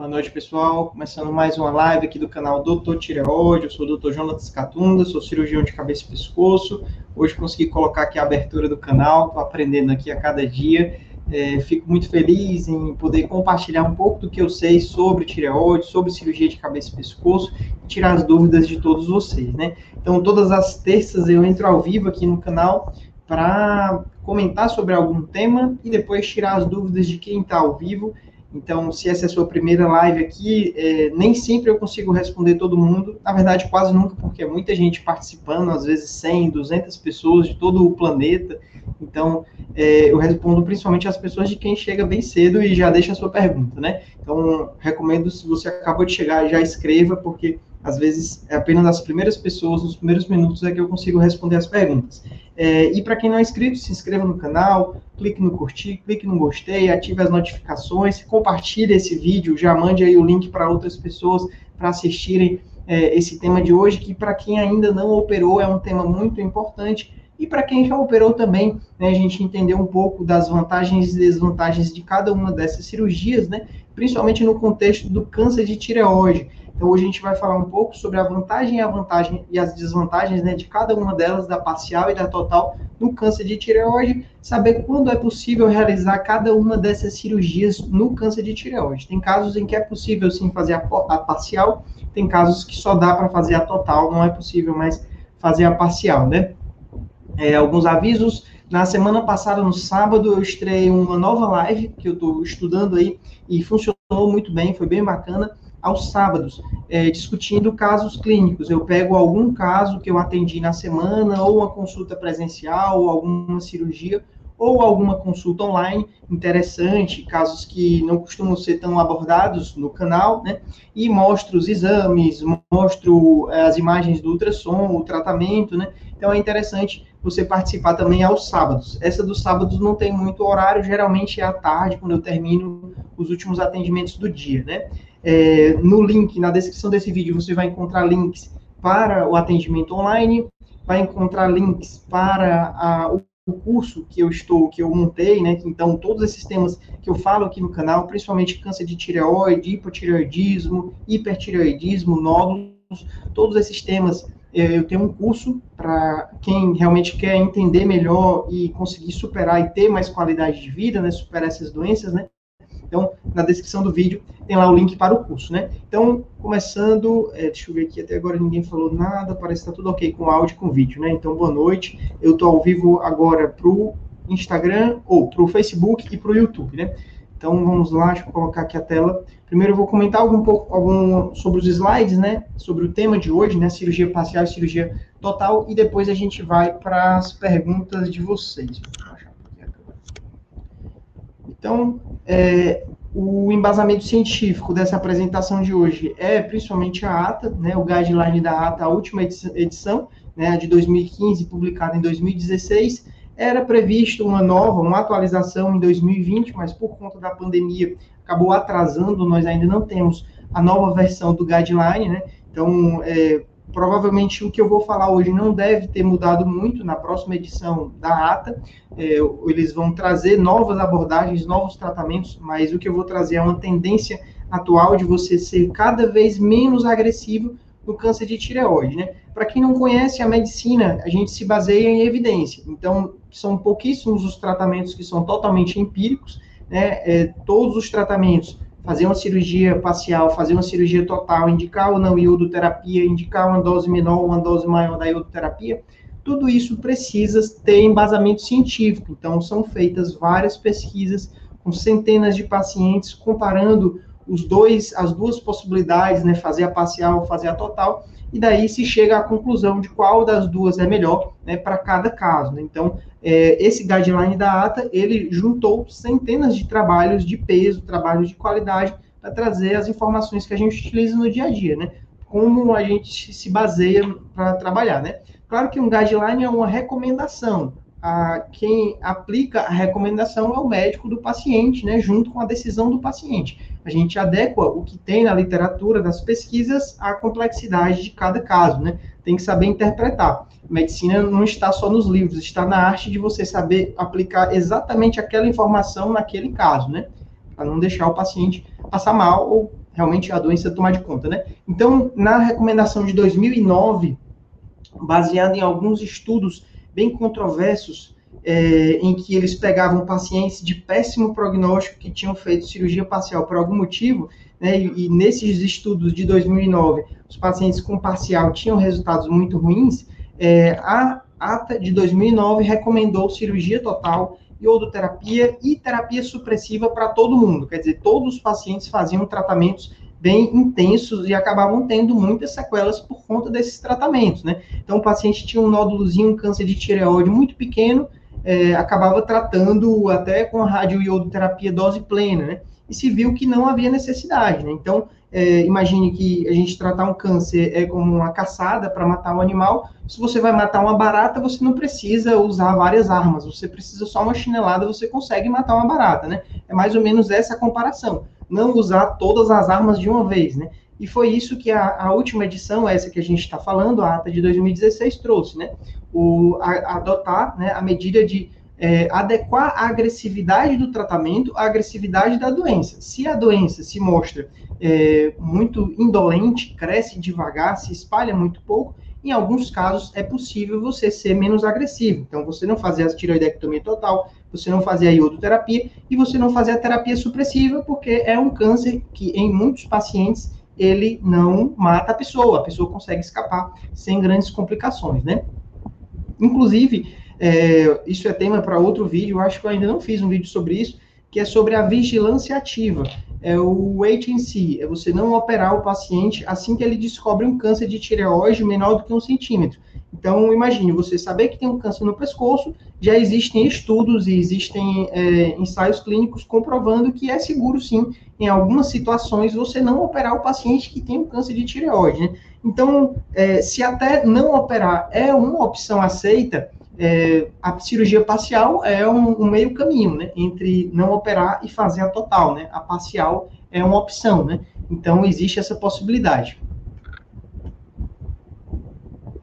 Boa noite, pessoal. Começando mais uma live aqui do canal Doutor Tireoide. Eu sou o Dr. Jonas Catunda, sou cirurgião de cabeça e pescoço. Hoje consegui colocar aqui a abertura do canal, estou aprendendo aqui a cada dia. É, fico muito feliz em poder compartilhar um pouco do que eu sei sobre tireoide, sobre cirurgia de cabeça e pescoço e tirar as dúvidas de todos vocês, né? Então, todas as terças eu entro ao vivo aqui no canal para comentar sobre algum tema e depois tirar as dúvidas de quem está ao vivo então, se essa é a sua primeira live aqui, é, nem sempre eu consigo responder todo mundo. Na verdade, quase nunca, porque é muita gente participando, às vezes 100, 200 pessoas de todo o planeta. Então, é, eu respondo principalmente às pessoas de quem chega bem cedo e já deixa a sua pergunta, né? Então, recomendo, se você acabou de chegar, já escreva, porque às vezes é apenas as primeiras pessoas, nos primeiros minutos, é que eu consigo responder as perguntas. É, e para quem não é inscrito, se inscreva no canal, clique no curtir, clique no gostei, ative as notificações, compartilhe esse vídeo, já mande aí o link para outras pessoas para assistirem é, esse tema de hoje, que para quem ainda não operou é um tema muito importante. E para quem já operou também, né, a gente entender um pouco das vantagens e desvantagens de cada uma dessas cirurgias, né, principalmente no contexto do câncer de tireoide. Então, hoje a gente vai falar um pouco sobre a vantagem e a vantagem e as desvantagens né, de cada uma delas, da parcial e da total, no câncer de tireoide, saber quando é possível realizar cada uma dessas cirurgias no câncer de tireoide. Tem casos em que é possível sim fazer a, a parcial, tem casos que só dá para fazer a total, não é possível mais fazer a parcial, né? É, alguns avisos. Na semana passada, no sábado, eu estreiei uma nova live que eu estou estudando aí e funcionou muito bem, foi bem bacana aos sábados, é, discutindo casos clínicos. Eu pego algum caso que eu atendi na semana, ou uma consulta presencial, ou alguma cirurgia, ou alguma consulta online interessante, casos que não costumam ser tão abordados no canal, né? E mostro os exames, mostro é, as imagens do ultrassom, o tratamento, né? Então é interessante você participar também aos sábados. Essa dos sábados não tem muito horário, geralmente é à tarde, quando eu termino os últimos atendimentos do dia, né? É, no link, na descrição desse vídeo, você vai encontrar links para o atendimento online, vai encontrar links para a, o curso que eu estou, que eu montei, né? Então, todos esses temas que eu falo aqui no canal, principalmente câncer de tireoide, hipotireoidismo, hipertireoidismo, nódulos, todos esses temas, é, eu tenho um curso para quem realmente quer entender melhor e conseguir superar e ter mais qualidade de vida, né? Superar essas doenças, né? Então, na descrição do vídeo tem lá o link para o curso, né? Então, começando, é, deixa eu ver aqui, até agora ninguém falou nada, parece que está tudo ok com áudio e com vídeo, né? Então, boa noite. Eu estou ao vivo agora para o Instagram, ou para o Facebook e para o YouTube, né? Então, vamos lá, deixa eu colocar aqui a tela. Primeiro, eu vou comentar algum pouco algum, sobre os slides, né? Sobre o tema de hoje, né? Cirurgia parcial e cirurgia total. E depois a gente vai para as perguntas de vocês. Então, é, o embasamento científico dessa apresentação de hoje é principalmente a ata, né, o guideline da ata, a última edição, né, de 2015, publicada em 2016. Era previsto uma nova, uma atualização em 2020, mas por conta da pandemia acabou atrasando, nós ainda não temos a nova versão do guideline, né? Então, é, provavelmente o que eu vou falar hoje não deve ter mudado muito na próxima edição da ata. É, eles vão trazer novas abordagens, novos tratamentos, mas o que eu vou trazer é uma tendência atual de você ser cada vez menos agressivo no câncer de tireoide, né? Para quem não conhece a medicina, a gente se baseia em evidência. Então, são pouquíssimos os tratamentos que são totalmente empíricos, né? É, todos os tratamentos fazer uma cirurgia parcial, fazer uma cirurgia total, indicar ou não iodoterapia, indicar uma dose menor ou uma dose maior da iodoterapia, tudo isso precisa ter embasamento científico. Então, são feitas várias pesquisas com centenas de pacientes comparando os dois, as duas possibilidades, né, fazer a parcial ou fazer a total, e daí se chega à conclusão de qual das duas é melhor né, para cada caso. Né? Então, é, esse guideline da ATA, ele juntou centenas de trabalhos de peso, trabalhos de qualidade, para trazer as informações que a gente utiliza no dia a dia, né? Como a gente se baseia para trabalhar, né? Claro que um guideline é uma recomendação. A, quem aplica a recomendação é o médico do paciente, né? Junto com a decisão do paciente. A gente adequa o que tem na literatura das pesquisas à complexidade de cada caso, né? Tem que saber interpretar medicina não está só nos livros, está na arte de você saber aplicar exatamente aquela informação naquele caso, né? Para não deixar o paciente passar mal ou realmente a doença tomar de conta, né? Então, na recomendação de 2009, baseada em alguns estudos bem controversos, é, em que eles pegavam pacientes de péssimo prognóstico que tinham feito cirurgia parcial por algum motivo, né, e, e, nesses estudos de 2009, os pacientes com parcial tinham resultados muito ruins, é, a ata de 2009 recomendou cirurgia total, iodoterapia e terapia supressiva para todo mundo. Quer dizer, todos os pacientes faziam tratamentos bem intensos e acabavam tendo muitas sequelas por conta desses tratamentos, né? Então, o paciente tinha um nódulozinho, um câncer de tireoide muito pequeno, é, acabava tratando até com a radioiodoterapia dose plena, né? E se viu que não havia necessidade, né? Então, é, imagine que a gente tratar um câncer é como uma caçada para matar um animal. Se você vai matar uma barata, você não precisa usar várias armas, você precisa só uma chinelada, você consegue matar uma barata, né? É mais ou menos essa comparação. Não usar todas as armas de uma vez, né? E foi isso que a, a última edição, essa que a gente está falando, a ata de 2016, trouxe, né? O, a, adotar né, a medida de é, adequar a agressividade do tratamento à agressividade da doença. Se a doença se mostra é, muito indolente, cresce devagar, se espalha muito pouco, em alguns casos é possível você ser menos agressivo. Então, você não fazer a tiroidectomia total, você não fazer a iodoterapia e você não fazer a terapia supressiva, porque é um câncer que, em muitos pacientes, ele não mata a pessoa, a pessoa consegue escapar sem grandes complicações, né? Inclusive, é, isso é tema para outro vídeo, eu acho que eu ainda não fiz um vídeo sobre isso, que é sobre a vigilância ativa. É o wait and see, é você não operar o paciente assim que ele descobre um câncer de tireoide menor do que um centímetro. Então, imagine, você saber que tem um câncer no pescoço, já existem estudos e existem é, ensaios clínicos comprovando que é seguro, sim, em algumas situações, você não operar o paciente que tem um câncer de tireoide, né? Então, é, se até não operar é uma opção aceita, é, a cirurgia parcial é um, um, meio caminho, né? Entre não operar e fazer a total, né? A parcial é uma opção, né? Então, existe essa possibilidade.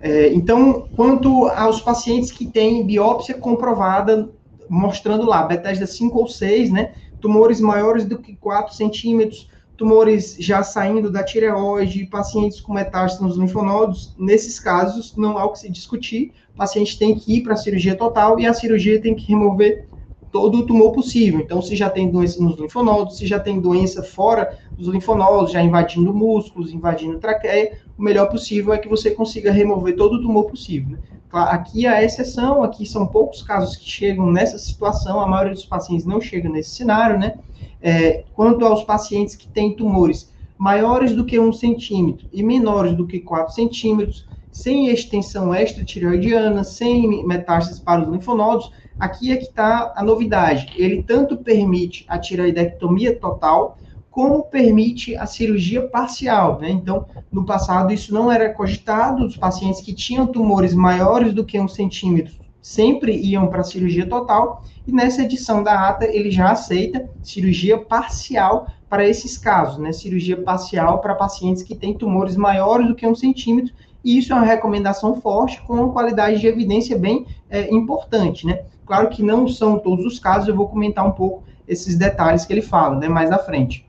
É, então, quanto aos pacientes que têm biópsia comprovada, mostrando lá, Bethesda 5 ou 6, né? Tumores maiores do que 4 centímetros, tumores já saindo da tireoide, pacientes com metástase nos linfonodos, nesses casos não há o que se discutir, o paciente tem que ir para a cirurgia total e a cirurgia tem que remover todo o tumor possível. Então, se já tem doença nos linfonodos, se já tem doença fora dos linfonodos, já invadindo músculos, invadindo traqueia, o melhor possível é que você consiga remover todo o tumor possível. Né? Aqui a exceção, aqui são poucos casos que chegam nessa situação, a maioria dos pacientes não chega nesse cenário, né? É, quanto aos pacientes que têm tumores maiores do que um centímetro e menores do que 4 centímetros, sem extensão extratireoidiana, sem metástases para os linfonodos, aqui é que está a novidade. Ele tanto permite a tireoidectomia total, como permite a cirurgia parcial, né? Então, no passado isso não era cogitado, os pacientes que tinham tumores maiores do que um centímetro sempre iam para a cirurgia total, e nessa edição da ata ele já aceita cirurgia parcial para esses casos, né? Cirurgia parcial para pacientes que têm tumores maiores do que um centímetro, e isso é uma recomendação forte, com uma qualidade de evidência bem é, importante, né? Claro que não são todos os casos, eu vou comentar um pouco esses detalhes que ele fala, né, mais à frente.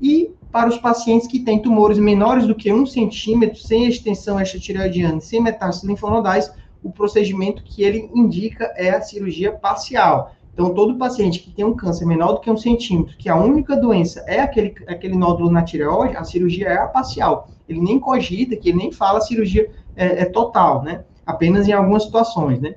E para os pacientes que têm tumores menores do que um centímetro, sem extensão extratireoidiana, sem metástases linfonodais, o procedimento que ele indica é a cirurgia parcial. Então, todo paciente que tem um câncer menor do que um centímetro, que a única doença é aquele, aquele nódulo na tireoide, a cirurgia é a parcial. Ele nem cogita, que ele nem fala cirurgia é, é total, né? Apenas em algumas situações, né?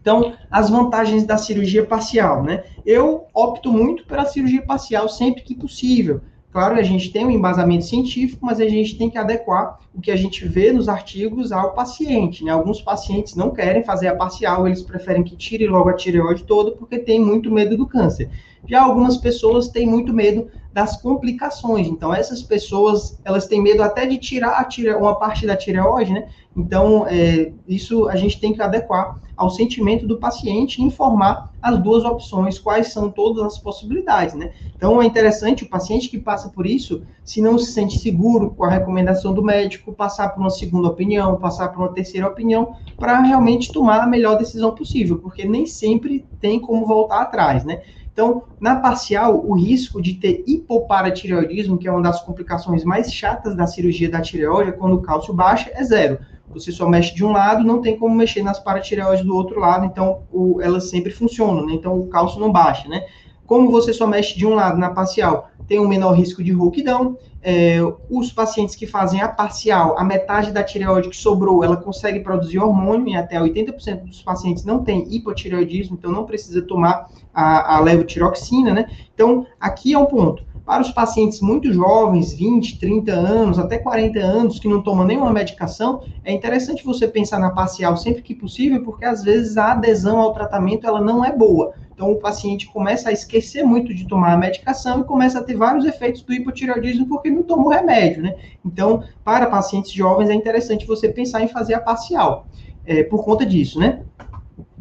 Então, as vantagens da cirurgia parcial, né? Eu opto muito pela cirurgia parcial sempre que possível. Claro, a gente tem um embasamento científico, mas a gente tem que adequar o que a gente vê nos artigos ao paciente. Né? Alguns pacientes não querem fazer a parcial, eles preferem que tire logo a tireoide toda porque tem muito medo do câncer. Já algumas pessoas têm muito medo das complicações. Então, essas pessoas, elas têm medo até de tirar tire... uma parte da tireoide, né? Então, é, isso a gente tem que adequar ao sentimento do paciente e informar as duas opções, quais são todas as possibilidades, né? Então, é interessante o paciente que passa por isso, se não se sente seguro com a recomendação do médico, passar por uma segunda opinião, passar por uma terceira opinião, para realmente tomar a melhor decisão possível, porque nem sempre tem como voltar atrás, né? Então, na parcial, o risco de ter hipoparatireoidismo, que é uma das complicações mais chatas da cirurgia da tireoide, é quando o cálcio baixa, é zero. Você só mexe de um lado, não tem como mexer nas paratireoides do outro lado, então o, elas sempre funcionam, né? Então o cálcio não baixa, né? Como você só mexe de um lado na parcial, tem um menor risco de rouquidão. É, os pacientes que fazem a parcial, a metade da tireoide que sobrou, ela consegue produzir hormônio, e até 80% dos pacientes não tem hipotireoidismo, então não precisa tomar a, a levotiroxina, né? Então, aqui é um ponto. Para os pacientes muito jovens, 20, 30 anos, até 40 anos, que não tomam nenhuma medicação, é interessante você pensar na parcial sempre que possível, porque às vezes a adesão ao tratamento ela não é boa. Então, o paciente começa a esquecer muito de tomar a medicação e começa a ter vários efeitos do hipotireoidismo porque não tomou remédio, né? Então, para pacientes jovens, é interessante você pensar em fazer a parcial, é, por conta disso, né?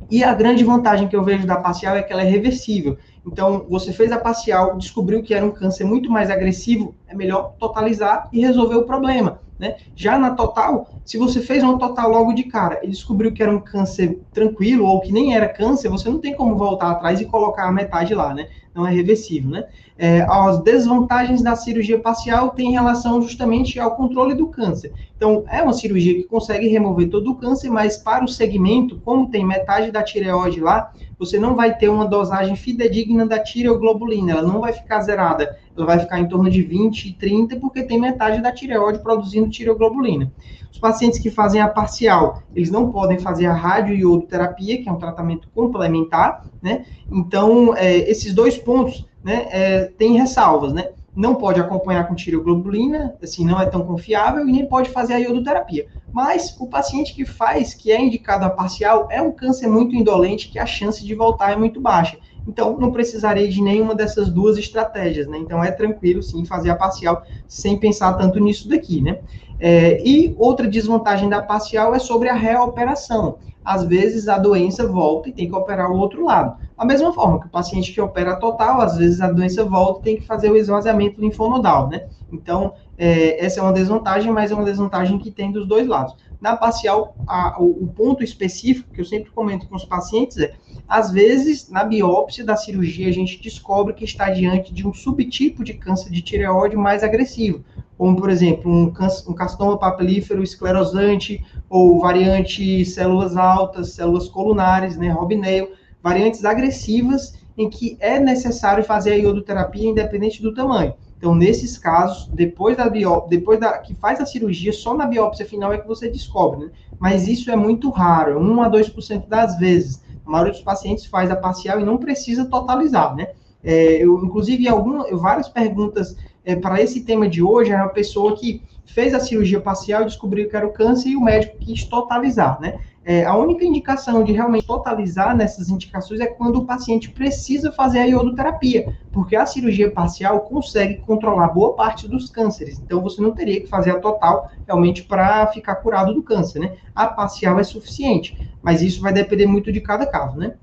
E a grande vantagem que eu vejo da parcial é que ela é reversível. Então, você fez a parcial, descobriu que era um câncer muito mais agressivo, é melhor totalizar e resolver o problema. Né? Já na total, se você fez uma total logo de cara e descobriu que era um câncer tranquilo ou que nem era câncer, você não tem como voltar atrás e colocar a metade lá, né? Não é reversível, né? É, as desvantagens da cirurgia parcial têm relação justamente ao controle do câncer. Então, é uma cirurgia que consegue remover todo o câncer, mas para o segmento, como tem metade da tireoide lá, você não vai ter uma dosagem fidedigna da tireoglobulina, ela não vai ficar zerada, ela vai ficar em torno de 20 e 30, porque tem metade da tireoide produzindo tireoglobulina. Os pacientes que fazem a parcial, eles não podem fazer a radioiodoterapia, que é um tratamento complementar, né? Então, é, esses dois pontos, né, é, tem ressalvas, né? não pode acompanhar com tireoglobulina, assim, não é tão confiável, e nem pode fazer a iodoterapia. Mas o paciente que faz, que é indicado a parcial, é um câncer muito indolente, que a chance de voltar é muito baixa. Então, não precisarei de nenhuma dessas duas estratégias, né? Então, é tranquilo, sim, fazer a parcial sem pensar tanto nisso daqui, né? É, e outra desvantagem da parcial é sobre a reoperação às vezes a doença volta e tem que operar o outro lado. Da mesma forma que o paciente que opera total, às vezes a doença volta tem que fazer o esvaziamento linfonodal, né? Então, é, essa é uma desvantagem, mas é uma desvantagem que tem dos dois lados. Na parcial, a, o, o, ponto específico que eu sempre comento com os pacientes é, às vezes, na biópsia da cirurgia, a gente descobre que está diante de um subtipo de câncer de tireoide mais agressivo, como, por exemplo, um, um carcinoma papilífero esclerosante ou variante células altas, células colunares, né, Robinell, variantes agressivas em que é necessário fazer a iodoterapia independente do tamanho. Então, nesses casos, depois da biópsia, depois da que faz a cirurgia, só na biópsia final é que você descobre, né? Mas isso é muito raro, 1 a 2% das vezes. A maioria dos pacientes faz a parcial e não precisa totalizar, né? É, eu, inclusive, algum, várias perguntas é, para esse tema de hoje era uma pessoa que fez a cirurgia parcial, descobriu que era o câncer e o médico quis totalizar, né? É, a única indicação de realmente totalizar nessas indicações é quando o paciente precisa fazer a iodoterapia, porque a cirurgia parcial consegue controlar boa parte dos cânceres. Então, você não teria que fazer a total realmente para ficar curado do câncer, né? A parcial é suficiente, mas isso vai depender muito de cada caso, né?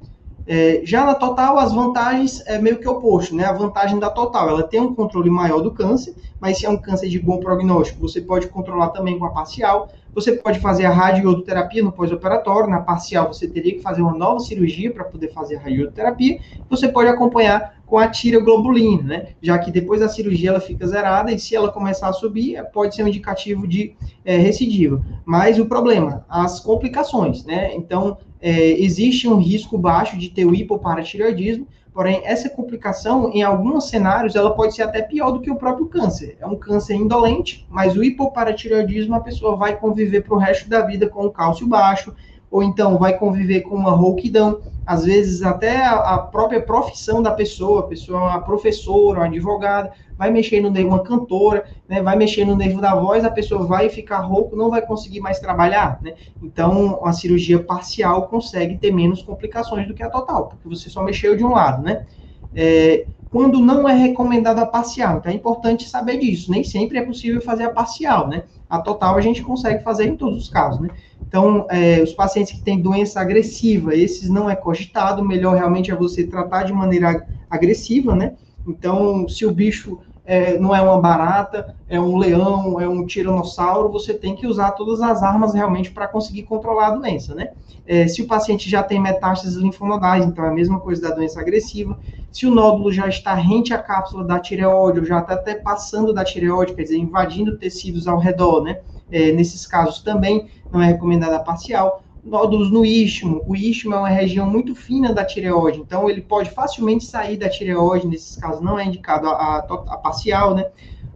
É, já na total, as vantagens é meio que oposto, né? A vantagem da total, ela tem um controle maior do câncer, mas se é um câncer de bom prognóstico, você pode controlar também com a parcial. Você pode fazer a radioterapia no pós-operatório, na parcial você teria que fazer uma nova cirurgia para poder fazer a radioterapia. Você pode acompanhar com a tireoglobulina, né? Já que depois da cirurgia ela fica zerada e se ela começar a subir, pode ser um indicativo de é, recidiva. Mas o problema, as complicações, né? Então, é, existe um risco baixo de ter o hipoparatireoidismo, porém, essa complicação, em alguns cenários, ela pode ser até pior do que o próprio câncer. É um câncer indolente, mas o hipoparatireoidismo, a pessoa vai conviver para o resto da vida com o cálcio baixo, ou então vai conviver com uma rouquidão, às vezes até a, própria profissão da pessoa, a pessoa é uma professora, uma advogada, vai mexer no nervo, uma cantora, né, vai mexer no nervo da voz, a pessoa vai ficar rouco, não vai conseguir mais trabalhar, né? Então, a cirurgia parcial consegue ter menos complicações do que a total, porque você só mexeu de um lado, né? É, quando não é recomendado a parcial, então é importante saber disso, nem sempre é possível fazer a parcial, né? A total a gente consegue fazer em todos os casos, né? Então, é, os pacientes que têm doença agressiva, esses não é cogitado, melhor realmente é você tratar de maneira agressiva, né? Então, se o bicho é, não é uma barata, é um leão, é um tiranossauro, você tem que usar todas as armas realmente para conseguir controlar a doença, né? É, se o paciente já tem metástases linfonodais, então é a mesma coisa da doença agressiva. Se o nódulo já está rente à cápsula da tireoide, ou já está até passando da tireoide, quer dizer, invadindo tecidos ao redor, né? É, nesses casos também não é recomendada parcial. Nódulos no istmo. O istmo é uma região muito fina da tireoide, então ele pode facilmente sair da tireoide, nesses casos não é indicado a, a, a parcial, né?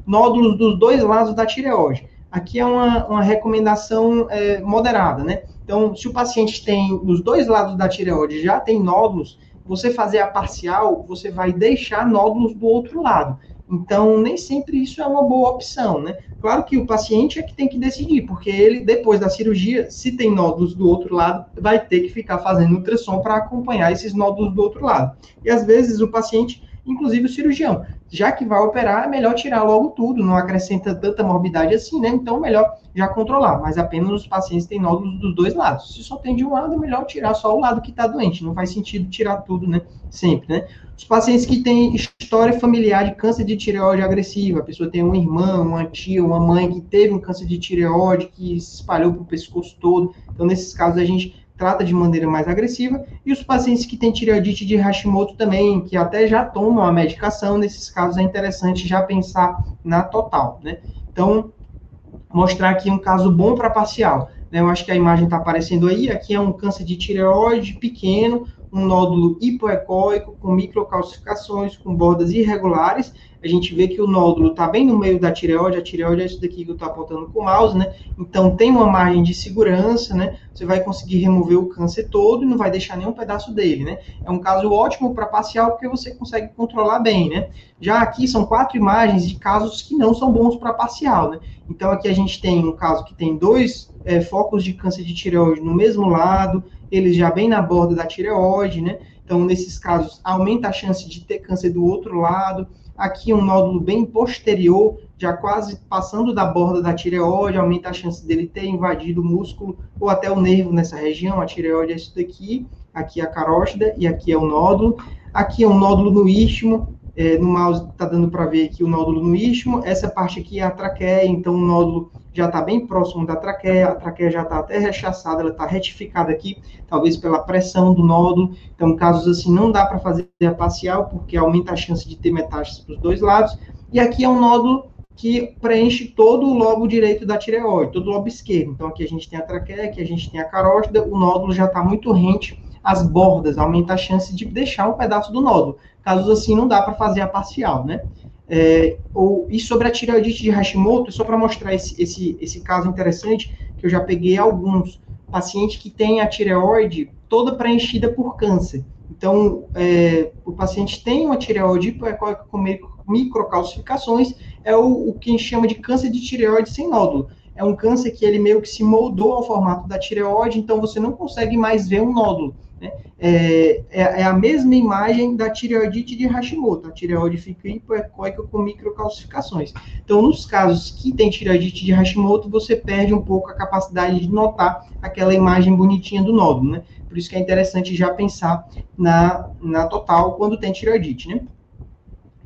Nódulos dos dois lados da tireoide. Aqui é uma, uma recomendação é, moderada, né? Então, se o paciente tem nos dois lados da tireoide já tem nódulos, você fazer a parcial, você vai deixar nódulos do outro lado. Então, nem sempre isso é uma boa opção, né? Claro que o paciente é que tem que decidir, porque ele, depois da cirurgia, se tem nódulos do outro lado, vai ter que ficar fazendo ultrassom para acompanhar esses nódulos do outro lado. E às vezes o paciente inclusive o cirurgião. Já que vai operar, é melhor tirar logo tudo, não acrescenta tanta morbidade assim, né? Então, melhor já controlar, mas apenas os pacientes têm nódulos dos dois lados. Se só tem de um lado, é melhor tirar só o lado que está doente, não faz sentido tirar tudo, né? Sempre, né? Os pacientes que têm história familiar de câncer de tireoide agressiva, a pessoa tem um irmão, uma tia, uma mãe que teve um câncer de tireoide, que se espalhou para o pescoço todo. Então, nesses casos, a gente trata de maneira mais agressiva, e os pacientes que têm tireoidite de Hashimoto também, que até já tomam a medicação, nesses casos é interessante já pensar na total, né? Então, mostrar aqui um caso bom para parcial. Né? Eu acho que a imagem está aparecendo aí, aqui é um câncer de tireoide pequeno, um nódulo hipoecóico com microcalcificações, com bordas irregulares, a gente vê que o nódulo está bem no meio da tireoide, a tireoide é isso daqui que eu estou apontando com o mouse, né? Então tem uma margem de segurança, né? Você vai conseguir remover o câncer todo e não vai deixar nenhum pedaço dele, né? É um caso ótimo para parcial porque você consegue controlar bem, né? Já aqui são quatro imagens de casos que não são bons para parcial, né? Então aqui a gente tem um caso que tem dois é, focos de câncer de tireoide no mesmo lado, eles já bem na borda da tireoide, né? Então, nesses casos, aumenta a chance de ter câncer do outro lado. Aqui um nódulo bem posterior, já quase passando da borda da tireoide, aumenta a chance dele ter invadido o músculo ou até o nervo nessa região. A tireoide é isso daqui, aqui é a carótida e aqui é o nódulo. Aqui é um nódulo no istmo, é, no mouse está dando para ver aqui o nódulo no istmo. Essa parte aqui é a traqueia, então o nódulo já está bem próximo da traqueia, a traqueia já está até rechaçada, ela está retificada aqui, talvez pela pressão do nódulo. Então, casos assim, não dá para fazer a parcial, porque aumenta a chance de ter metástases para os dois lados. E aqui é um nódulo que preenche todo o lobo direito da tireoide, todo o lobo esquerdo. Então, aqui a gente tem a traqueia, aqui a gente tem a carótida, o nódulo já está muito rente às bordas, aumenta a chance de deixar um pedaço do nódulo. Casos assim, não dá para fazer a parcial, né? É, ou, e sobre a tireoidite de Hashimoto, só para mostrar esse, esse, esse caso interessante, que eu já peguei alguns pacientes que têm a tireoide toda preenchida por câncer. Então, é, o paciente tem uma tireoide com microcalcificações, é o, o que a gente chama de câncer de tireoide sem nódulo. É um câncer que ele meio que se moldou ao formato da tireoide, então você não consegue mais ver um nódulo. Né? É, é, é, a mesma imagem da tireoidite de Hashimoto. A tireoide fica hipoecóica com microcalcificações. Então, nos casos que tem tireoidite de Hashimoto, você perde um pouco a capacidade de notar aquela imagem bonitinha do nódulo, né? Por isso que é interessante já pensar na, na total quando tem tireoidite, né?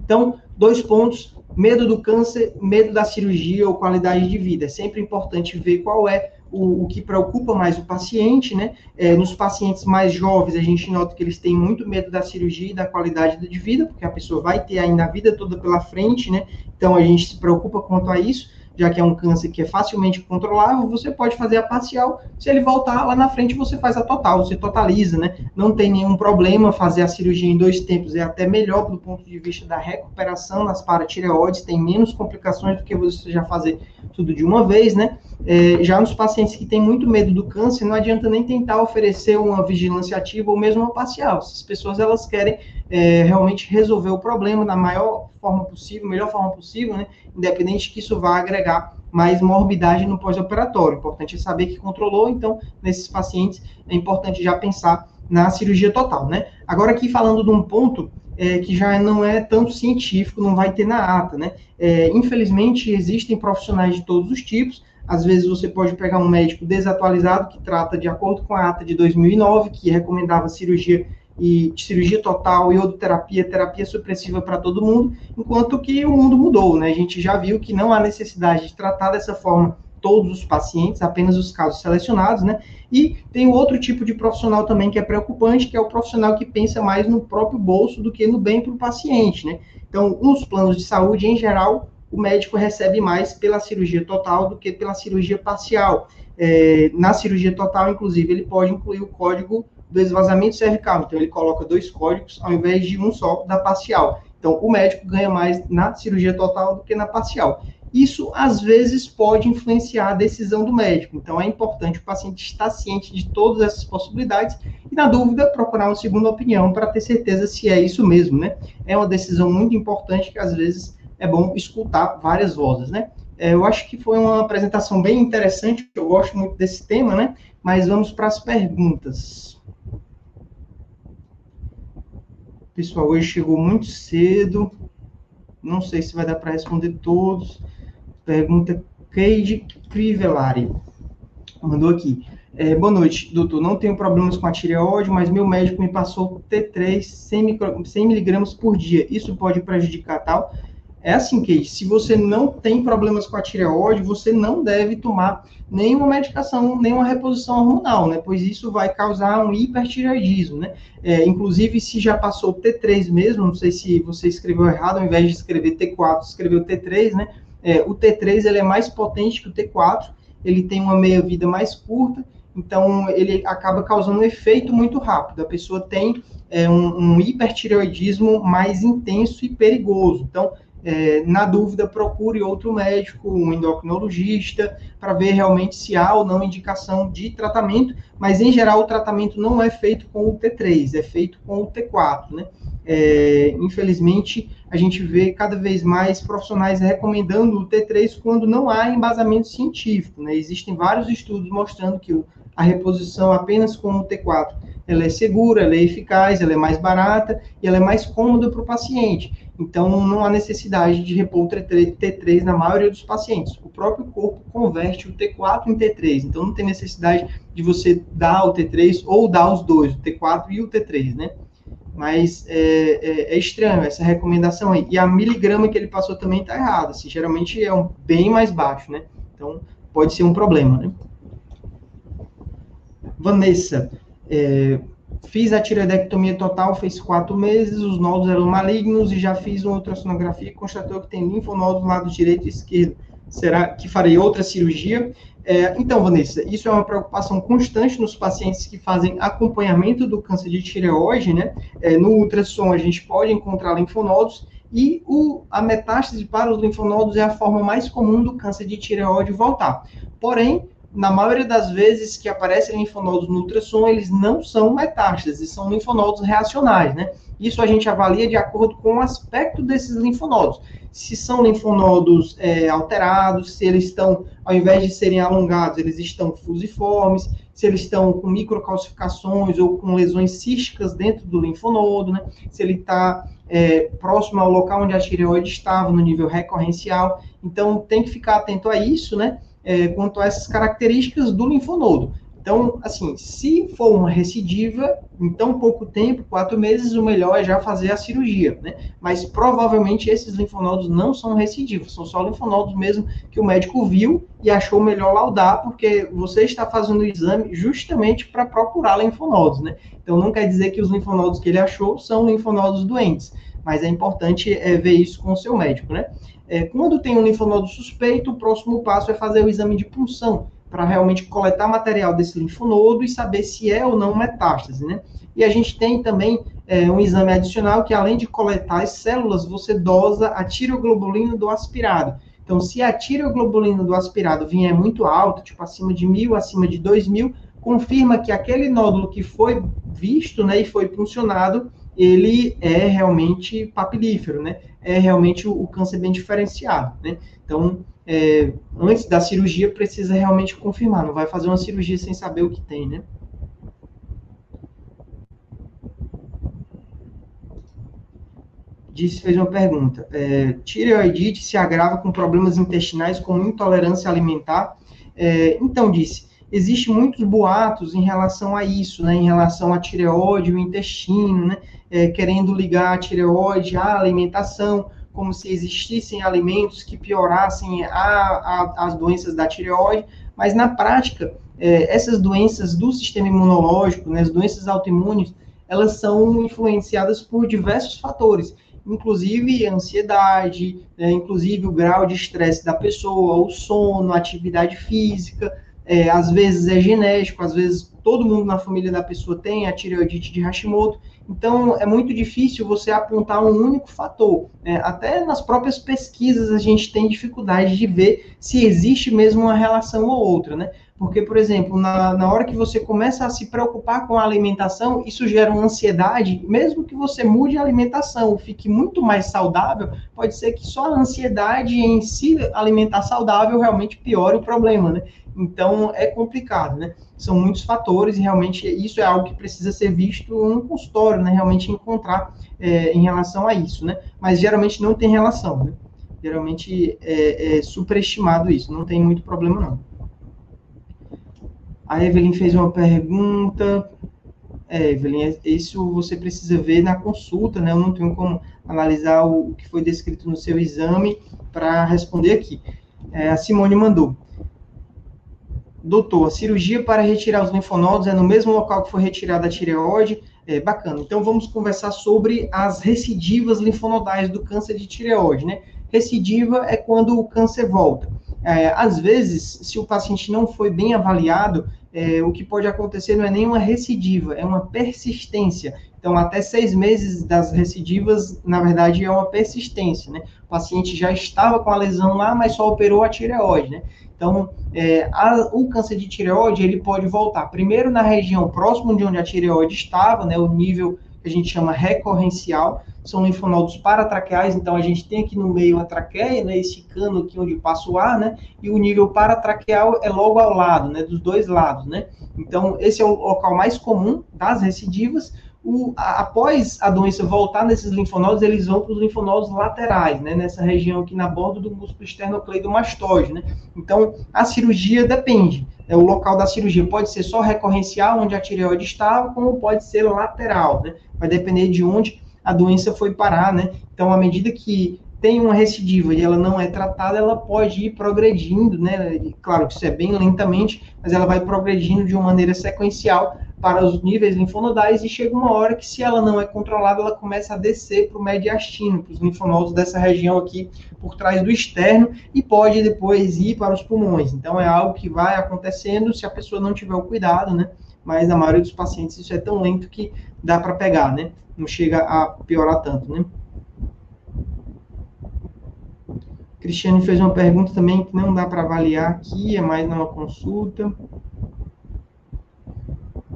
Então, dois pontos: medo do câncer, medo da cirurgia ou qualidade de vida. É sempre importante ver qual é o, o, que preocupa mais o paciente, né? É, nos pacientes mais jovens, a gente nota que eles têm muito medo da cirurgia e da qualidade de vida, porque a pessoa vai ter ainda a vida toda pela frente, né? Então a gente se preocupa quanto a isso já que é um câncer que é facilmente controlável, você pode fazer a parcial. Se ele voltar lá na frente, você faz a total, você totaliza, né? Não tem nenhum problema fazer a cirurgia em dois tempos, é até melhor do ponto de vista da recuperação nas paratireoides, tem menos complicações do que você já fazer tudo de uma vez, né? É, já nos pacientes que têm muito medo do câncer, não adianta nem tentar oferecer uma vigilância ativa ou mesmo uma parcial. Essas pessoas, elas querem é, realmente resolver o problema da maior forma possível, melhor forma possível, né? Independente que isso vá agregar mais morbidade no pós-operatório. Importante é saber que controlou, então, nesses pacientes, é importante já pensar na cirurgia total, né? Agora, aqui falando de um ponto é, que já não é tanto científico, não vai ter na ata, né? É, infelizmente, existem profissionais de todos os tipos, às vezes você pode pegar um médico desatualizado que trata de acordo com a ata de 2009, que recomendava cirurgia e cirurgia total, iodoterapia, terapia supressiva para todo mundo, enquanto que o mundo mudou, né? A gente já viu que não há necessidade de tratar dessa forma todos os pacientes, apenas os casos selecionados, né? E tem outro tipo de profissional também que é preocupante, que é o profissional que pensa mais no próprio bolso do que no bem para o paciente, né? Então, nos planos de saúde, em geral, o médico recebe mais pela cirurgia total do que pela cirurgia parcial. É, na cirurgia total, inclusive, ele pode incluir o código do esvaziamento cervical. Então, ele coloca dois códigos ao invés de um só da parcial. Então, o médico ganha mais na cirurgia total do que na parcial. Isso, às vezes, pode influenciar a decisão do médico. Então, é importante o paciente estar ciente de todas essas possibilidades e, na dúvida, procurar uma segunda opinião para ter certeza se é isso mesmo, né? É uma decisão muito importante que, às vezes, é bom escutar várias vozes, né? É, eu acho que foi uma apresentação bem interessante, eu gosto muito desse tema, né? Mas vamos para as perguntas. Pessoal hoje chegou muito cedo, não sei se vai dar para responder todos. Pergunta Cade Crivellari. Mandou aqui. É, boa noite, doutor. Não tenho problemas com a tireoide, mas meu médico me passou T3 100, 100 miligramas por dia. Isso pode prejudicar tal? É assim, Kate, se você não tem problemas com a tireoide, você não deve tomar nenhuma medicação, nenhuma reposição hormonal, né? Pois isso vai causar um hipertireoidismo, né? É, inclusive, se já passou T3 mesmo, não sei se você escreveu errado, ao invés de escrever T4, escreveu T3, né? É, o T3 ele é mais potente que o T4, ele tem uma meia-vida mais curta, então ele acaba causando um efeito muito rápido. A pessoa tem é, um, um hipertireoidismo mais intenso e perigoso. Então, é, na dúvida, procure outro médico, um endocrinologista, para ver realmente se há ou não indicação de tratamento, mas em geral o tratamento não é feito com o T3, é feito com o T4, né? É, infelizmente, a gente vê cada vez mais profissionais recomendando o T3 quando não há embasamento científico, né? Existem vários estudos mostrando que a reposição apenas com o T4 ela é segura, ela é eficaz, ela é mais barata e ela é mais cômoda para o paciente. Então, não há necessidade de repor o T3 na maioria dos pacientes. O próprio corpo converte o T4 em T3. Então, não tem necessidade de você dar o T3 ou dar os dois, o T4 e o T3, né? Mas é, é, é estranho essa recomendação aí. E a miligrama que ele passou também está errada. Assim, geralmente é um bem mais baixo, né? Então, pode ser um problema, né? Vanessa, é, Fiz a tireoidectomia total, fez quatro meses, os nódulos eram malignos e já fiz uma ultrassonografia e constatou que tem linfonodos do lado direito e esquerdo. Será que farei outra cirurgia? É, então, Vanessa, isso é uma preocupação constante nos pacientes que fazem acompanhamento do câncer de tireoide, né? É, no ultrassom a gente pode encontrar linfonodos e o, a metástase para os linfonodos é a forma mais comum do câncer de tireoide voltar. Porém, na maioria das vezes que aparecem linfonodos no ultrassom, eles não são metástases, são linfonodos reacionais, né? Isso a gente avalia de acordo com o aspecto desses linfonodos. Se são linfonodos é, alterados, se eles estão, ao invés de serem alongados, eles estão fusiformes, se eles estão com microcalcificações ou com lesões císticas dentro do linfonodo, né? Se ele está é, próximo ao local onde a tireoide estava, no nível recorrencial. Então, tem que ficar atento a isso, né? É, quanto a essas características do linfonodo. Então, assim, se for uma recidiva, em tão pouco tempo, quatro meses, o melhor é já fazer a cirurgia, né? Mas provavelmente esses linfonodos não são recidivos, são só linfonodos mesmo que o médico viu e achou melhor laudar, porque você está fazendo o exame justamente para procurar linfonodos, né? Então, não quer dizer que os linfonodos que ele achou são linfonodos doentes, mas é importante é, ver isso com o seu médico, né? É, quando tem um linfonodo suspeito, o próximo passo é fazer o exame de punção, para realmente coletar material desse linfonodo e saber se é ou não metástase, né? E a gente tem também é, um exame adicional que, além de coletar as células, você dosa a tiroglobulina do aspirado. Então, se a tiroglobulina do aspirado vier muito alta, tipo acima de mil, acima de dois mil, confirma que aquele nódulo que foi visto né, e foi puncionado ele é realmente papilífero, né? É realmente o, câncer bem diferenciado, né? Então, é, antes da cirurgia, precisa realmente confirmar, não vai fazer uma cirurgia sem saber o que tem, né? Disse, fez uma pergunta. É, tireoidite se agrava com problemas intestinais como intolerância alimentar? É, então, disse, Existem muitos boatos em relação a isso, né, em relação à tireoide, o intestino, né, é, querendo ligar a tireoide à alimentação, como se existissem alimentos que piorassem a, a, as doenças da tireoide, mas na prática, é, essas doenças do sistema imunológico, né, as doenças autoimunes, elas são influenciadas por diversos fatores, inclusive a ansiedade, né, inclusive o grau de estresse da pessoa, o sono, a atividade física, é, às vezes é genético, às vezes todo mundo na família da pessoa tem a tireoidite de Hashimoto, então é muito difícil você apontar um único fator. Né? Até nas próprias pesquisas a gente tem dificuldade de ver se existe mesmo uma relação ou outra, né? Porque, por exemplo, na, na hora que você começa a se preocupar com a alimentação, isso gera uma ansiedade, mesmo que você mude a alimentação, fique muito mais saudável, pode ser que só a ansiedade em si alimentar saudável realmente piore o problema, né? Então é complicado, né? São muitos fatores e realmente isso é algo que precisa ser visto no consultório, né? Realmente encontrar é, em relação a isso, né? Mas geralmente não tem relação, né? Geralmente é, é superestimado isso, não tem muito problema não. A Evelyn fez uma pergunta. É, Evelyn, isso você precisa ver na consulta, né? Eu não tenho como analisar o, o que foi descrito no seu exame para responder aqui. É, a Simone mandou. Doutor, a cirurgia para retirar os linfonodos é no mesmo local que foi retirada a tireoide? É, bacana. Então vamos conversar sobre as recidivas linfonodais do câncer de tireoide, né? Recidiva é quando o câncer volta. É, às vezes, se o paciente não foi bem avaliado, é, o que pode acontecer não é nenhuma recidiva, é uma persistência. Então, até seis meses das recidivas, na verdade, é uma persistência, né? O paciente já estava com a lesão lá, mas só operou a tireoide, né? Então, é, a, o câncer de tireoide, ele pode voltar primeiro na região próxima de onde a tireoide estava, né, o nível que a gente chama recorrencial, são linfonodos paratraqueais, então a gente tem aqui no meio a traqueia, né, esse cano aqui onde passa o ar, né, e o nível paratraqueal é logo ao lado, né, dos dois lados, né. Então, esse é o local mais comum das recidivas, o, a, após a doença voltar nesses linfonodos, eles vão para os linfonodos laterais, né, nessa região aqui na borda do músculo esternocleidomastoide, né. Então, a cirurgia depende. Né, o local da cirurgia pode ser só recorrencial, onde a tireoide estava, como pode ser lateral, né. Vai depender de onde a doença foi parar, né. Então, à medida que tem uma recidiva e ela não é tratada, ela pode ir progredindo, né? Claro que isso é bem lentamente, mas ela vai progredindo de uma maneira sequencial para os níveis linfonodais e chega uma hora que, se ela não é controlada, ela começa a descer para o mediastino, para os linfonodos dessa região aqui por trás do externo e pode depois ir para os pulmões. Então, é algo que vai acontecendo se a pessoa não tiver o cuidado, né? Mas na maioria dos pacientes isso é tão lento que dá para pegar, né? Não chega a piorar tanto, né? Cristiane fez uma pergunta também que não dá para avaliar aqui, é mais numa consulta.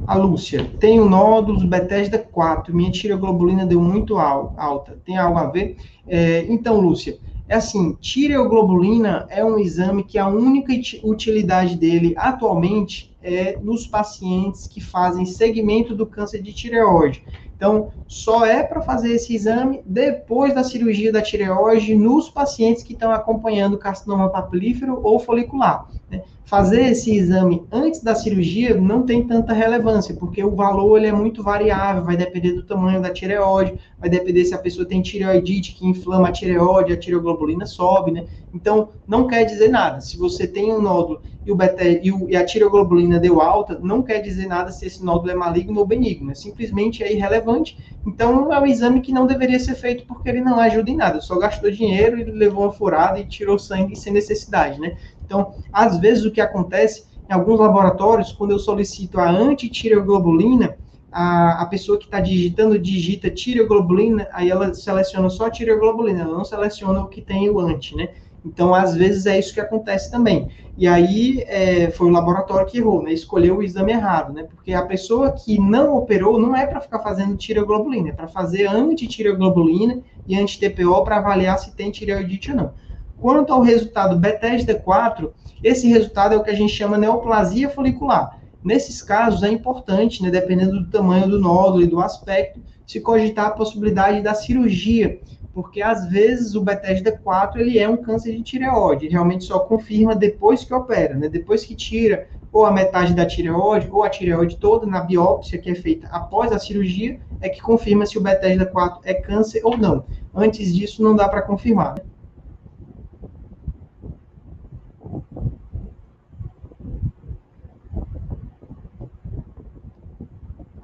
A Lúcia, tenho nódulos Bethesda 4, minha tireoglobulina deu muito alta, tem algo a ver? É, então, Lúcia, é assim, tireoglobulina é um exame que a única utilidade dele atualmente é nos pacientes que fazem segmento do câncer de tireoide. Então, só é para fazer esse exame depois da cirurgia da tireoide nos pacientes que estão acompanhando carcinoma papilífero ou folicular. Né? Fazer esse exame antes da cirurgia não tem tanta relevância, porque o valor ele é muito variável, vai depender do tamanho da tireoide, vai depender se a pessoa tem tireoidite que inflama a tireoide, a tireoglobulina sobe, né? Então, não quer dizer nada. Se você tem um nódulo e, o beta, e, o, e a tireoglobulina deu alta, não quer dizer nada se esse nódulo é maligno ou benigno, é simplesmente é irrelevante. Então, é um exame que não deveria ser feito porque ele não ajuda em nada, só gastou dinheiro e levou uma furada e tirou sangue sem necessidade, né? Então, às vezes o que acontece em alguns laboratórios, quando eu solicito a antitireoglobulina, a, a pessoa que está digitando digita tireoglobulina, aí ela seleciona só a tireoglobulina, ela não seleciona o que tem o anti, né? Então, às vezes é isso que acontece também. E aí é, foi o laboratório que errou, né? Escolheu o exame errado, né? Porque a pessoa que não operou não é para ficar fazendo tireoglobulina, é para fazer antitireoglobulina e anti-TPO para avaliar se tem tireoidite ou não. Quanto ao resultado Bethesda 4, esse resultado é o que a gente chama neoplasia folicular. Nesses casos, é importante, né, dependendo do tamanho do nódulo e do aspecto, se cogitar a possibilidade da cirurgia, porque às vezes o Bethesda 4 ele é um câncer de tireoide, realmente só confirma depois que opera, né? Depois que tira ou a metade da tireoide ou a tireoide toda na biópsia que é feita após a cirurgia é que confirma se o Bethesda 4 é câncer ou não. Antes disso não dá para confirmar. Né?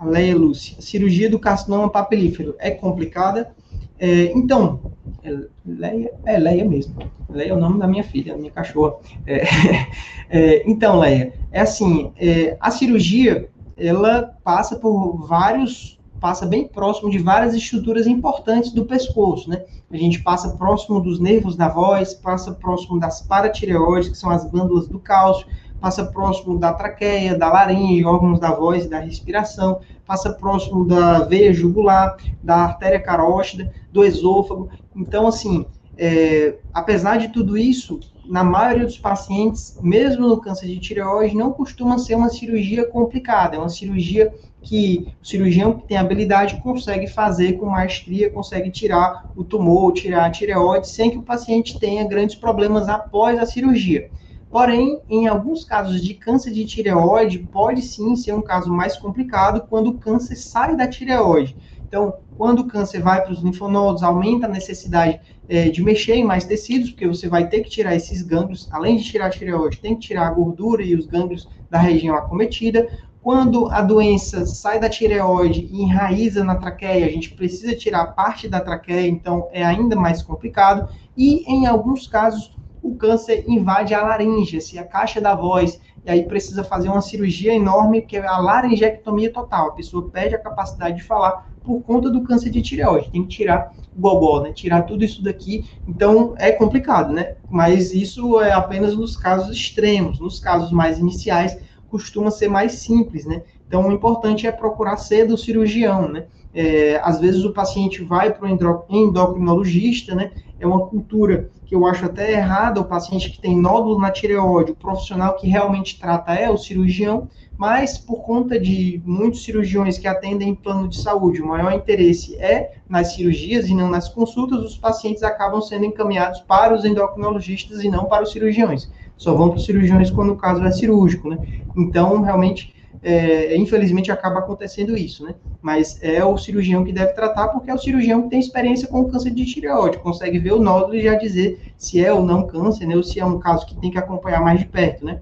Leia Lúcia. Cirurgia do carcinoma papilífero é complicada? É, então, é Leia, é Leia mesmo. Leia é o nome da minha filha, da minha cachorra. É, é, então, Leia, é assim, é, a cirurgia, ela passa por vários, passa bem próximo de várias estruturas importantes do pescoço, né? A gente passa próximo dos nervos da voz, passa próximo das paratireoides, que são as glândulas do cálcio, passa próximo da traqueia, da laringe, órgãos da voz e da respiração, passa próximo da veia jugular, da artéria carótida, do esôfago. Então, assim, é, apesar de tudo isso, na maioria dos pacientes, mesmo no câncer de tireoide, não costuma ser uma cirurgia complicada, é uma cirurgia que o cirurgião que tem habilidade consegue fazer com maestria, consegue tirar o tumor, tirar a tireoide, sem que o paciente tenha grandes problemas após a cirurgia. Porém, em alguns casos de câncer de tireoide, pode sim ser um caso mais complicado quando o câncer sai da tireoide. Então, quando o câncer vai para os linfonodos, aumenta a necessidade é, de mexer em mais tecidos, porque você vai ter que tirar esses gânglios, além de tirar a tireoide, tem que tirar a gordura e os gânglios da região acometida. Quando a doença sai da tireoide e enraiza na traqueia, a gente precisa tirar parte da traqueia, então é ainda mais complicado. E em alguns casos, o câncer invade a laringe, assim, a caixa da voz, e aí precisa fazer uma cirurgia enorme, que é a laringectomia total. A pessoa perde a capacidade de falar por conta do câncer de tireoide. Tem que tirar o bobó, né? Tirar tudo isso daqui. Então, é complicado, né? Mas isso é apenas nos casos extremos. Nos casos mais iniciais, costuma ser mais simples, né? Então, o importante é procurar cedo o cirurgião, né? É, às vezes o paciente vai para o endocrinologista, né? É uma cultura eu acho até errada, o paciente que tem nódulo na tireoide, o profissional que realmente trata é o cirurgião, mas por conta de muitos cirurgiões que atendem em plano de saúde, o maior interesse é nas cirurgias e não nas consultas, os pacientes acabam sendo encaminhados para os endocrinologistas e não para os cirurgiões. Só vão para os cirurgiões quando o caso é cirúrgico, né? Então, realmente, é, infelizmente acaba acontecendo isso, né? Mas é o cirurgião que deve tratar, porque é o cirurgião que tem experiência com o câncer de tireoide, consegue ver o nódulo e já dizer se é ou não câncer, né? Ou se é um caso que tem que acompanhar mais de perto, né?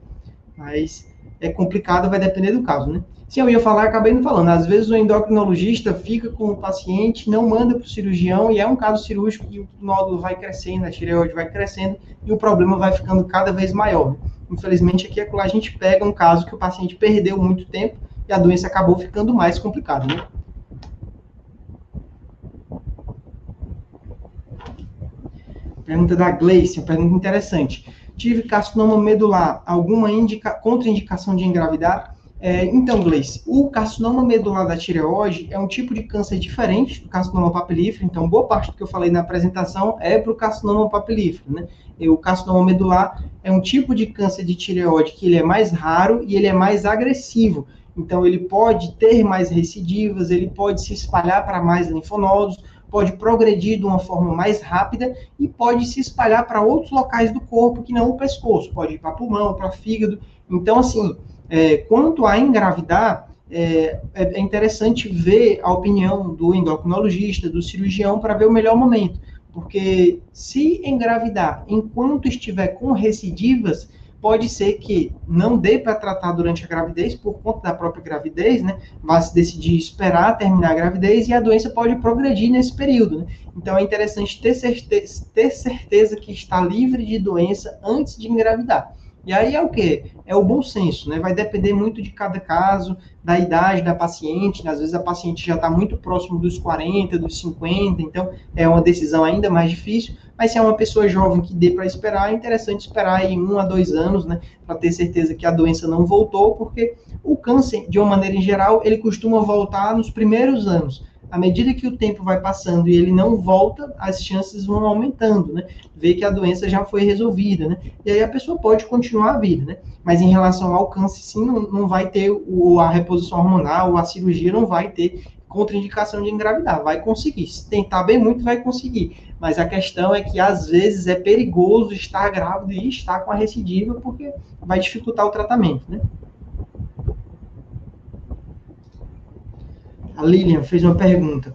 Mas é complicado, vai depender do caso, né? Se eu ia falar, acabei não falando. Às vezes o endocrinologista fica com o paciente, não manda para o cirurgião, e é um caso cirúrgico que o nódulo vai crescendo, a tireoide vai crescendo, e o problema vai ficando cada vez maior. Infelizmente, aqui é a gente pega um caso que o paciente perdeu muito tempo e a doença acabou ficando mais complicada, né? Pergunta da Gleice, uma pergunta interessante. Tive carcinoma medular, alguma indica, contraindicação de engravidar? É, então, Gleice, o carcinoma medular da tireoide é um tipo de câncer diferente do carcinoma papilífero, então boa parte do que eu falei na apresentação é para o carcinoma papilífero, né? E o carcinoma medular é um tipo de câncer de tireoide que ele é mais raro e ele é mais agressivo, então ele pode ter mais recidivas, ele pode se espalhar para mais linfonodos, pode progredir de uma forma mais rápida e pode se espalhar para outros locais do corpo que não o pescoço, pode ir para pulmão, para fígado, então assim é, quanto a engravidar, é, é, interessante ver a opinião do endocrinologista, do cirurgião, para ver o melhor momento. Porque se engravidar enquanto estiver com recidivas, pode ser que não dê para tratar durante a gravidez, por conta da própria gravidez, né? Vai se decidir esperar terminar a gravidez e a doença pode progredir nesse período, né? Então é interessante ter certeza, ter certeza que está livre de doença antes de engravidar. E aí é o que? É o bom senso, né? Vai depender muito de cada caso, da idade da paciente, né? às vezes a paciente já está muito próximo dos 40, dos 50, então é uma decisão ainda mais difícil, mas se é uma pessoa jovem que dê para esperar, é interessante esperar aí um a dois anos, né? Para ter certeza que a doença não voltou, porque o câncer, de uma maneira em geral, ele costuma voltar nos primeiros anos à medida que o tempo vai passando e ele não volta, as chances vão aumentando, né? Ver que a doença já foi resolvida, né? E aí a pessoa pode continuar a vida, né? Mas em relação ao câncer, sim, não, não vai ter o, a reposição hormonal, a cirurgia não vai ter contraindicação de engravidar. Vai conseguir. Se tentar bem muito, vai conseguir. Mas a questão é que às vezes é perigoso estar grávido e estar com a recidiva, porque vai dificultar o tratamento, né? Lilian fez uma pergunta.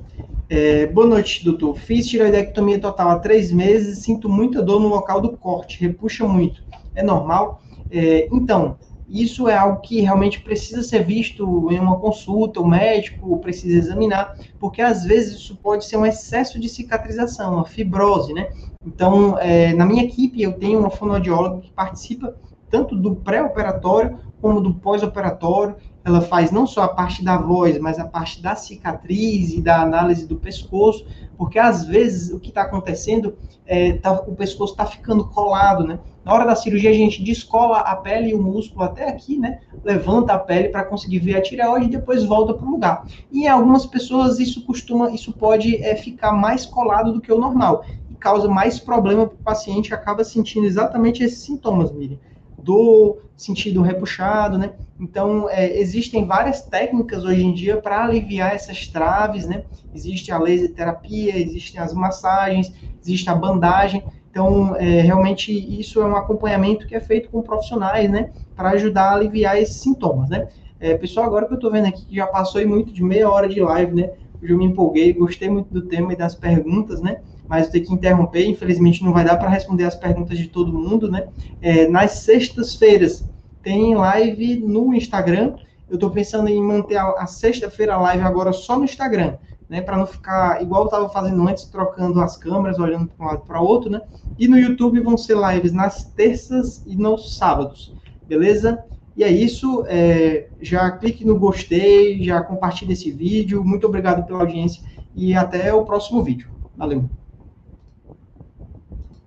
É, boa noite, doutor. Fiz tiroidectomia total há três meses e sinto muita dor no local do corte, repuxa muito. É normal? É, então, isso é algo que realmente precisa ser visto em uma consulta, o médico precisa examinar, porque às vezes isso pode ser um excesso de cicatrização, uma fibrose, né? Então, é, na minha equipe, eu tenho uma fonoaudióloga que participa tanto do pré-operatório como do pós-operatório, ela faz não só a parte da voz, mas a parte da cicatriz e da análise do pescoço, porque às vezes o que está acontecendo é tá, o pescoço está ficando colado, né? Na hora da cirurgia a gente descola a pele e o músculo até aqui, né? Levanta a pele para conseguir ver a tireoide e depois volta para o lugar. E em algumas pessoas isso costuma, isso pode é, ficar mais colado do que o normal e causa mais problema para o paciente, acaba sentindo exatamente esses sintomas, Miriam dor, sentido repuxado, né? Então, é, existem várias técnicas hoje em dia para aliviar essas traves, né? Existe a laser terapia, existem as massagens, existe a bandagem. Então, é, realmente, isso é um acompanhamento que é feito com profissionais, né? Para ajudar a aliviar esses sintomas, né? É, pessoal, agora que eu estou vendo aqui que já passou muito de meia hora de live, né? Eu me empolguei, gostei muito do tema e das perguntas, né? Mas vou ter que interromper, infelizmente não vai dar para responder as perguntas de todo mundo, né? É, nas sextas-feiras tem live no Instagram. Eu estou pensando em manter a, a sexta-feira live agora só no Instagram, né? Para não ficar igual eu estava fazendo antes, trocando as câmeras, olhando para um lado para outro, né? E no YouTube vão ser lives nas terças e nos sábados, beleza? E é isso. É, já clique no gostei, já compartilhe esse vídeo. Muito obrigado pela audiência e até o próximo vídeo. Valeu!